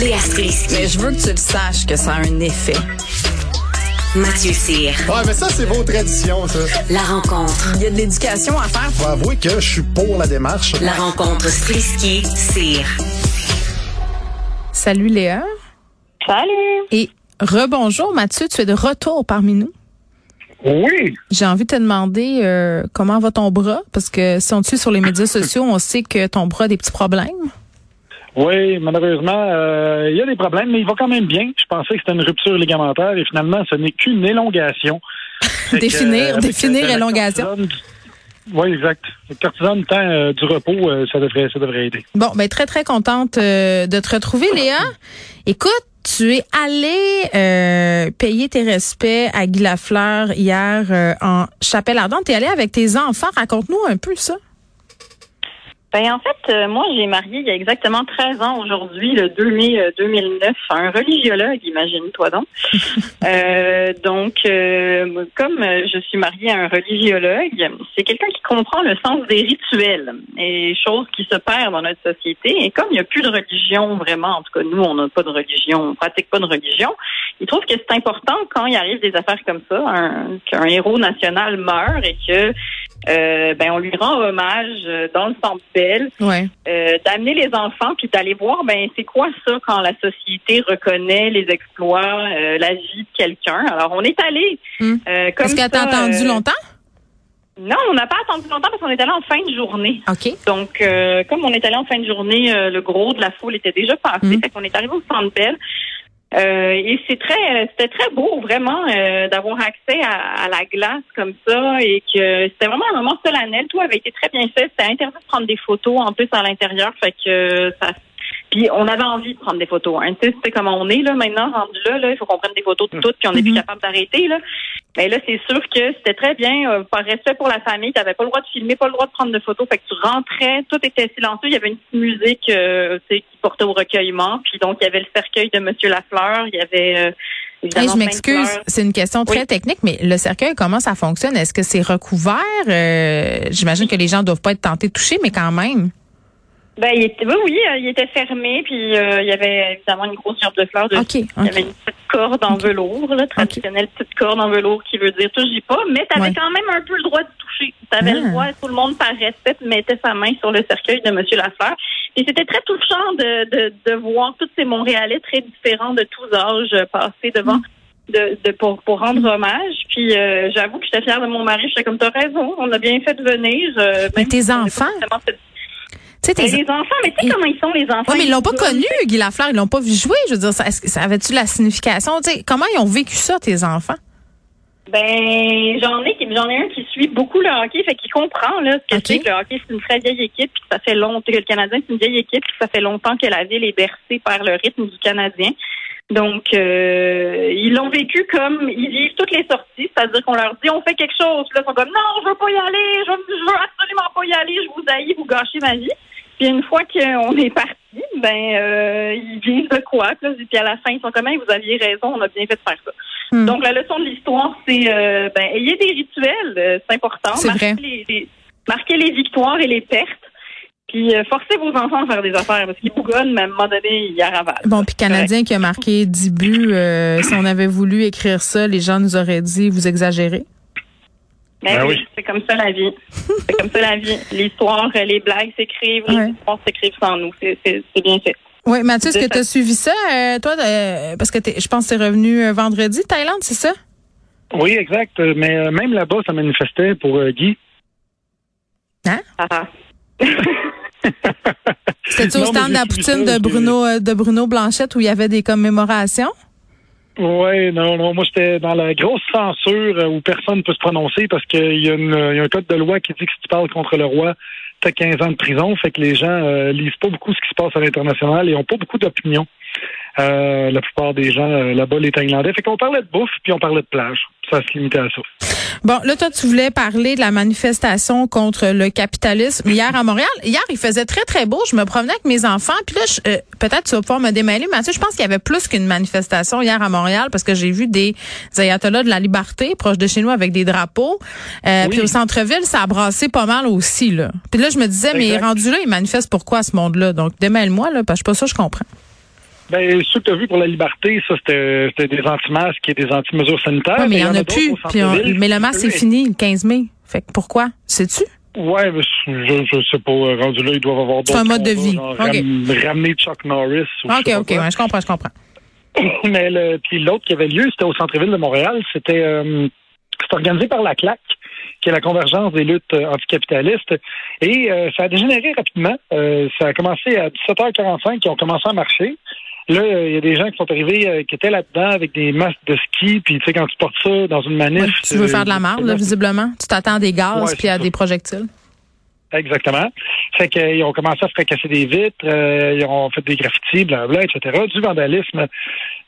Léa Strisky. Mais je veux que tu le saches que ça a un effet. Mathieu Cyr. Ouais, mais ça, c'est vos traditions, ça. La rencontre. Il y a de l'éducation à faire. Faut avouer que je suis pour la démarche. La rencontre Strisky-Cyr. Salut Léa. Salut. Et rebonjour Mathieu, tu es de retour parmi nous. Oui. J'ai envie de te demander euh, comment va ton bras, parce que si on te suit sur les médias sociaux, on sait que ton bras a des petits problèmes. Oui, malheureusement, euh, il y a des problèmes, mais il va quand même bien. Je pensais que c'était une rupture ligamentaire et finalement, ce n'est qu'une élongation. Que, définir, euh, définir élongation. Oui, exact. Le cortisone, temps euh, du repos, euh, ça devrait, ça devrait aider. Bon, ben très très contente euh, de te retrouver Léa. Écoute, tu es allée euh, payer tes respects à Guy Lafleur hier en Chapelle Ardente. T'es allée avec tes enfants. Raconte-nous un peu ça. Ben en fait, euh, moi j'ai marié il y a exactement 13 ans aujourd'hui, le 2 mai euh, 2009, un religiologue, imagine-toi donc. Euh, donc, euh, comme euh, je suis mariée à un religiologue, c'est quelqu'un qui comprend le sens des rituels et choses qui se perdent dans notre société. Et comme il n'y a plus de religion vraiment, en tout cas nous on n'a pas de religion, on pratique pas de religion, il trouve que c'est important quand il arrive des affaires comme ça, un- qu'un héros national meurt et que euh, ben on lui rend hommage euh, dans le Centre Bell, Ouais. euh, d'amener les enfants puis d'aller voir ben c'est quoi ça quand la société reconnaît les exploits, euh, la vie de quelqu'un? Alors on est allé comme Est-ce que t'as ça, attendu euh, longtemps? Non, on n'a pas attendu longtemps parce qu'on est allé en fin de journée. OK. Donc, euh, comme on est allé en fin de journée, euh, le gros de la foule était déjà passé. Mm. Fait qu'on est arrivé au Centre Bell. Euh, et c'est très, c'était très beau vraiment euh, d'avoir accès à, à la glace comme ça et que c'était vraiment un moment solennel. Tout avait été très bien fait. C'était interdit de prendre des photos en plus à l'intérieur. Fait que euh, ça. Puis on avait envie de prendre des photos. Hein. Tu sais, c'est comment on est là maintenant rendu là. là il faut qu'on prenne des photos de toutes puis on n'est plus Mhm. capable d'arrêter là. Mais là, c'est sûr que c'était très bien. Euh, par respect pour la famille, tu n'avais pas le droit de filmer, pas le droit de prendre de photos. Fait que tu rentrais, tout était silencieux. Il y avait une petite musique euh, tu sais, qui portait au recueillement. Puis donc, il y avait le cercueil de Monsieur Lafleur. Il y avait... Euh, Hey, je m'excuse, c'est une question très Oui. technique, mais le cercueil, comment ça fonctionne? Est-ce que c'est recouvert? Euh, J'imagine que les gens doivent pas être tentés de toucher, mais quand même. Ben, il était, oui, oui, euh, il était fermé. Puis euh, il y avait évidemment une grosse gerbe de fleurs. OK. Il y avait une petite corde en velours, là, traditionnelle petite corde en velours qui veut dire touche pas, mais tu avais Ouais. quand même un peu le droit de toucher. Tu avais Ah. le droit, tout le monde par respect mettait sa main sur le cercueil de Monsieur Lafleur. Et c'était très touchant de, de, de voir tous ces Montréalais très différents de tous âges euh, passer devant. Mm. De, de, pour, pour rendre hommage. Puis euh, j'avoue que j'étais fière de mon mari. J'étais comme, t'as raison, on a bien fait de venir. euh, Mais tes enfants? Tu sais, Ben, les enfants, mais tu sais comment ils sont, les enfants? Ouais, mais ils l'ont pas connu, Guy Lafleur. Ils l'ont pas vu jouer. Je veux dire, ça, ça avait-tu la signification? Tu sais, comment ils ont vécu ça, tes enfants? Ben, j'en ai, j'en ai un qui suit beaucoup le hockey, fait qu'il comprend là ce que Ok. c'est que le hockey c'est une très vieille équipe, puis que ça fait longtemps que le Canadien c'est une vieille équipe, puis que ça fait longtemps que la ville est bercée par le rythme du Canadien. Donc, euh, ils l'ont vécu comme ils vivent toutes les sorties, c'est-à-dire qu'on leur dit on fait quelque chose, puis là ils sont comme non, je veux pas y aller, je veux, je veux absolument pas y aller, je vous haïs, vous gâchez ma vie. Puis une fois qu'on est parti, ben euh, ils vivent de quoi, puis à la fin ils sont comme vous aviez raison, on a bien fait de faire ça. Hmm. Donc, la leçon de l'histoire, c'est euh, ben, ayez des rituels, euh, c'est important. C'est Marquez vrai. Les, les- marquez les victoires et les pertes. Puis euh, forcez vos enfants à faire des affaires parce qu'ils bougonnent, mais à un moment donné, ils ravalent. Bon, puis Canadien qui a marqué 10 buts, euh, si on avait voulu écrire ça, les gens nous auraient dit, vous exagérez? Ben Ben oui, oui. c'est comme ça la vie. c'est comme ça la vie. L'histoire, les blagues s'écrivent, les histoires s'écrivent sans nous. C'est bien fait. Oui, Mathieu, est-ce que tu as suivi ça, euh, toi, euh, parce que t'es- je pense que tu es revenu euh, vendredi, Thaïlande, c'est ça? Oui, exact. Mais euh, même là-bas, ça manifestait pour euh, Guy. Ah. C'était-tu au stand de la poutine de Bruno, euh, de Bruno Blanchette où il y avait des commémorations? Oui, non, non. Moi, j'étais dans la grosse censure euh, où personne ne peut se prononcer parce qu'il y, a un code de loi qui dit que si tu parles contre le roi, à 15 ans de prison. Fait que les gens euh, lisent pas beaucoup ce qui se passe à l'international et ont pas beaucoup d'opinion. Euh, la plupart des gens euh, là-bas, les Thaïlandais. Fait qu'on parlait de bouffe, puis on parlait de plage. Ça se limitait à ça. Bon, là, toi, tu voulais parler de la manifestation contre le capitalisme hier à Montréal. Hier, il faisait très, très beau. Je me promenais avec mes enfants. Puis là, euh, peut-être tu vas pouvoir me démêler, Mathieu. Je pense qu'il y avait plus qu'une manifestation hier à Montréal parce que j'ai vu des ayatollahs de la liberté proche de chez nous avec des drapeaux. Euh, Oui. Puis au centre-ville, ça a brassé pas mal aussi. Là. Puis là, je me disais, mais Exact. rendu là, ils manifestent pourquoi ce monde-là? Donc, démêle-moi, là, parce que je suis pas ça, je comprends. Ben, ceux que tu as vus pour la liberté, ça, c'était des anti-masques et des anti-mesures sanitaires. Mais il y en a plus. Puis on- mais le masque, c'est fini le 15 mai. Fait que pourquoi? Sais-tu? Mais je, je sais pas. euh, Rendu là, ils doivent avoir d'autres C'est un mode de vie. genre OK. ram- ramener Chuck Norris. Ou OK, OK, ouais, je comprends, je comprends. Mais le, puis l'autre qui avait lieu, c'était au centre-ville de Montréal. C'était euh, organisé par la CLAC, qui est la convergence des luttes euh, anticapitalistes. Et euh, ça a dégénéré rapidement. Euh, ça a commencé à 17h45, qui ont commencé à marcher. Là, euh, il y a des gens qui sont arrivés, euh, qui étaient là-dedans avec des masques de ski. Puis, tu sais, quand tu portes ça dans une manif... Ouais, tu veux euh, faire de la marde, là, visiblement. Tu t'attends à des gaz puis à ça. des projectiles. Exactement. Fait qu'ils ont commencé à fracasser des vitres, euh, ils ont fait des graffitis, blablabla, etc. Du vandalisme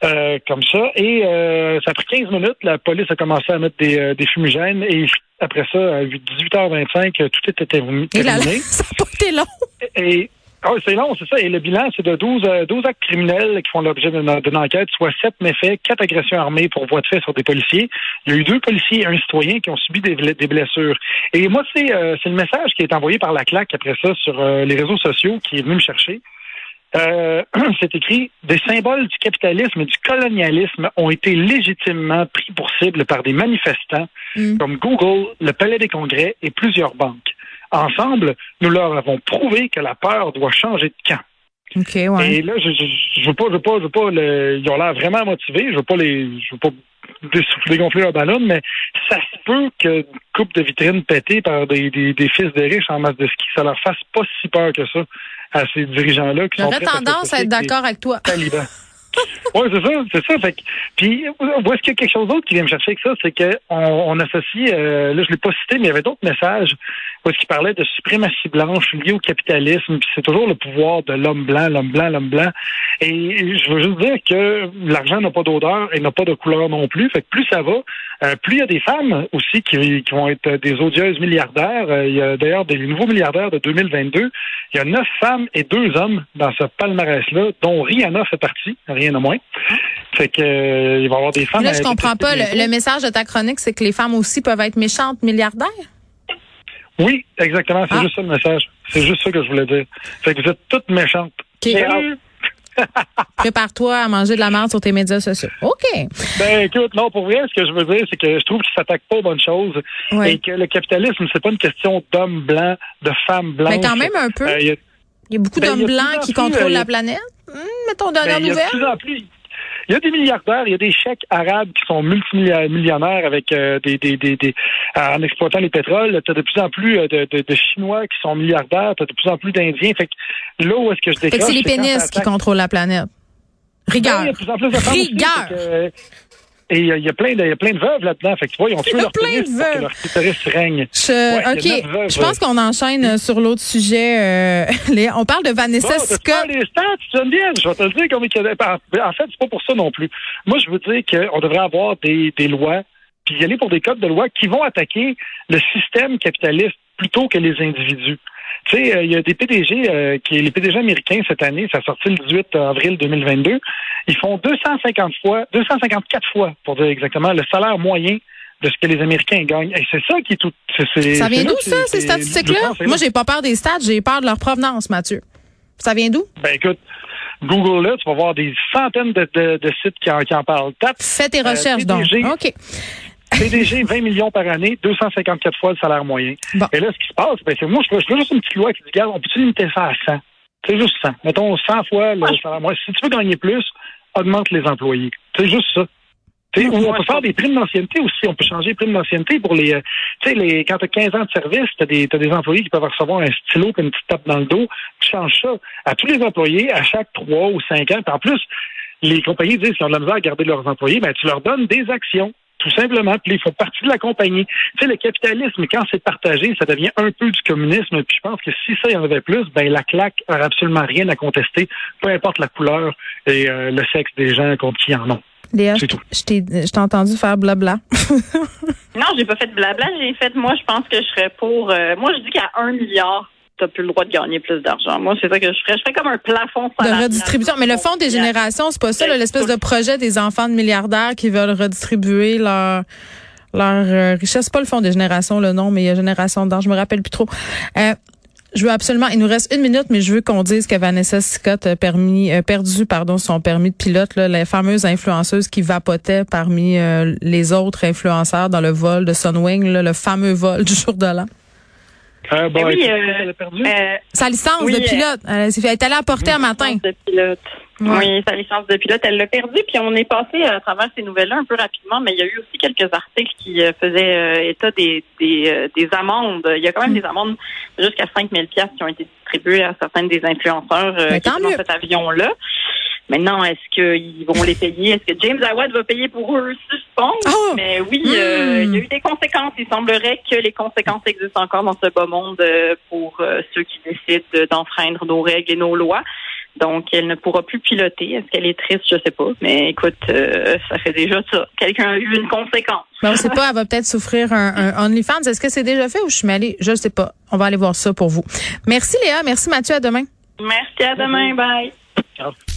euh, comme ça. Et euh, ça a pris 15 minutes. La police a commencé à mettre des, des fumigènes. Et après ça, à 18h25, tout était terminé. Et là, là, ça n'a pas été long. Et ah c'est long, c'est ça. Et le bilan, c'est de 12, euh, 12 actes criminels qui font l'objet d'une enquête, soit 7 méfaits, 4 agressions armées pour voie de fait sur des policiers. Il y a eu deux policiers et un citoyen qui ont subi des, ble- des blessures. Et moi, c'est euh, c'est le message qui est envoyé par la claque après ça sur euh, les réseaux sociaux qui est venu me chercher. Euh, c'est écrit des symboles du capitalisme et du colonialisme ont été légitimement pris pour cible par des manifestants Mm. comme Google, le Palais des Congrès et plusieurs banques. Ensemble, nous leur avons prouvé que la peur doit changer de camp. Ouais. Et là, je, je, je veux pas, je veux pas, je veux pas, le- ils ont l'air vraiment motivés. Je veux pas les, je veux pas dégonfler leur ballon, mais ça se peut que coupe de vitrine pétée par des, des, des fils de riches en masse de ski, ça leur fasse pas si peur que ça à ces dirigeants-là J'aurais à tendance à être d'accord avec toi. talibans. Oui, c'est ça, c'est ça. Fait que, puis, où est-ce qu'il y a quelque chose d'autre qui vient me chercher avec ça? C'est qu'on on associe, euh, là, je l'ai pas cité, mais il y avait d'autres messages où est-ce qu'il parlait de suprématie blanche liée au capitalisme, puis c'est toujours le pouvoir de l'homme blanc, l'homme blanc, l'homme blanc. Et je veux juste dire que l'argent n'a pas d'odeur et n'a pas de couleur non plus. Fait que plus ça va, euh, plus il y a des femmes aussi qui, qui vont être des odieuses milliardaires. Euh, il y a d'ailleurs des nouveaux milliardaires de 2022. Il y a neuf femmes et deux hommes dans ce palmarès-là, dont Rihanna fait partie, rien de moins. Fait que euh, il va y avoir des femmes. Là, je comprends pas. Le, message de ta chronique, c'est que les femmes aussi peuvent être méchantes milliardaires? Oui, exactement. C'est Ah. juste ça le message. C'est juste ça que je voulais dire. Fait que vous êtes toutes méchantes. Prépare-toi à manger de la merde sur tes médias sociaux. OK. Ben écoute, non, pour vrai, ce que je veux dire, c'est que je trouve qu'ils s'attaquent pas aux bonnes choses Ouais. et que le capitalisme, c'est pas une question d'hommes blancs, de femmes blanches. Mais quand même un peu. Euh, il y a- Il y a beaucoup ben, d'hommes blancs qui contrôlent euh, la planète. Hum, mettons d'un ben, il y a de nouvelle. plus en plus. Il y a des milliardaires, il y a des chèques arabes qui sont multimillionnaires avec euh, des, des, des, des- en exploitant les pétroles. Tu as de plus en plus euh, de, de, de Chinois qui sont milliardaires, tu as de plus en plus d'Indiens. Fait que là où est-ce que je décroche, c'est les pénis qui contrôlent la planète. Rigueur. il y a de plus en plus de Rigueur. Et il y a- il y a plein de, il y a plein de veuves là-dedans. Fait que tu vois, ils ont tué leur plein de veuves. leur clitoris règne. Je- Ouais, OK. veuves, pense qu'on enchaîne euh, sur l'autre sujet. euh. On parle de Vanessa Bon, Scott. les stats, Geneviève, je vais te le dire comme il y a- En en fait, c'est pas pour ça non plus. Moi, je veux dire qu'on devrait avoir des, des lois, puis y aller pour des codes de loi qui vont attaquer le système capitaliste plutôt que les individus. Tu sais, euh, il y a des PDG, euh, qui les PDG américains cette année, ça a sorti le 18 avril 2022, ils font 250 fois, 254 fois, pour dire exactement, le salaire moyen de ce que les Américains gagnent. Et c'est ça qui est tout. Ça vient d'où, ça, ces statistiques-là? Moi, j'ai pas peur des stats, j'ai peur de leur provenance, Mathieu. Ça vient d'où? Ben écoute, Google là, tu vas voir des centaines de, de- de sites qui en, qui en parlent. Tape Fais tes recherches, donc. PDG. OK. PDG 20 millions par année, 254 fois le salaire moyen. Bon. Et là, ce qui se passe, ben, c'est moi, je veux, je veux juste une petite loi qui dit, regarde, on peut limiter ça à 100? C'est juste 100. Mettons 100 fois le salaire moyen. Si tu veux gagner plus, augmente les employés. C'est juste ça. Tu sais, ou on peut faire des primes d'ancienneté aussi. On peut changer les primes d'ancienneté pour les. euh, Tu sais, les, quand tu as 15 ans de service, tu as, des t'as des employés qui peuvent recevoir un stylo et une petite tape dans le dos. Tu changes ça à tous les employés à chaque 3 ou 5 ans. Puis en plus, les compagnies disent qu'ils ont de la misère à garder leurs employés. Ben, tu leur donnes des actions. Tout simplement. Puis il faut partie de la compagnie. Tu sais, le capitalisme, quand c'est partagé, ça devient un peu du communisme. Puis je pense que si ça y en avait plus, ben la claque n'aurait absolument rien à contester, peu importe la couleur et euh, le sexe des gens contre qui en ont. Léa, C'est je tout. je t'ai je t'ai entendu faire blabla. Non, j'ai pas fait de blabla. J'ai fait, moi, je pense que je serais pour. euh, moi, je dis qu'à un milliard, t'as plus le droit de gagner plus d'argent. Moi, c'est ça que je ferais. Je ferais comme un plafond de redistribution. Mais le fonds des générations, c'est pas ça, l'espèce de projet des enfants de milliardaires qui veulent redistribuer leur leur euh, richesse. C'est pas le fonds des générations, le nom, mais il y a génération d'âge. Je me rappelle plus trop. Euh, je veux absolument, il nous reste une minute, mais je veux qu'on dise que Vanessa Scott a permis, euh, perdu, pardon, son permis de pilote, là, la fameuse influenceuse qui vapotait parmi euh, les autres influenceurs dans le vol de Sunwing, là, le fameux vol du jour de l'an. Euh, bon, Eh oui, euh, elle a perdu. Euh, Sa licence Oui, de euh, pilote, elle, est allée à porter un matin. licence de pilote. Ouais. Oui, sa licence de pilote, elle l'a perdu. Puis on est passé à travers ces nouvelles-là un peu rapidement, mais il y a eu aussi quelques articles qui euh, faisaient euh, état des, des, euh, des amendes. Il y a quand même des amendes jusqu'à 5 000 qui ont été distribuées à certains des influenceurs euh, qui dans cet avion-là. Maintenant, est-ce qu'ils vont les payer? Est-ce que James Awad va payer pour eux pense? Oh! Mais oui, euh, Hmm. il y a eu des conséquences. Il semblerait que les conséquences existent encore dans ce bas monde euh, pour euh, ceux qui décident de- d'enfreindre nos règles et nos lois. Donc, elle ne pourra plus piloter. Est-ce qu'elle est triste? Je sais pas. Mais écoute, euh, ça fait déjà ça. Quelqu'un a eu une conséquence. Mais on sait pas, elle va peut-être souffrir un, un OnlyFans. Est-ce que c'est déjà fait ou je suis mêlée? Je ne sais pas. On va aller voir ça pour vous. Merci Léa, merci Mathieu, à demain. Merci, à demain. Bye.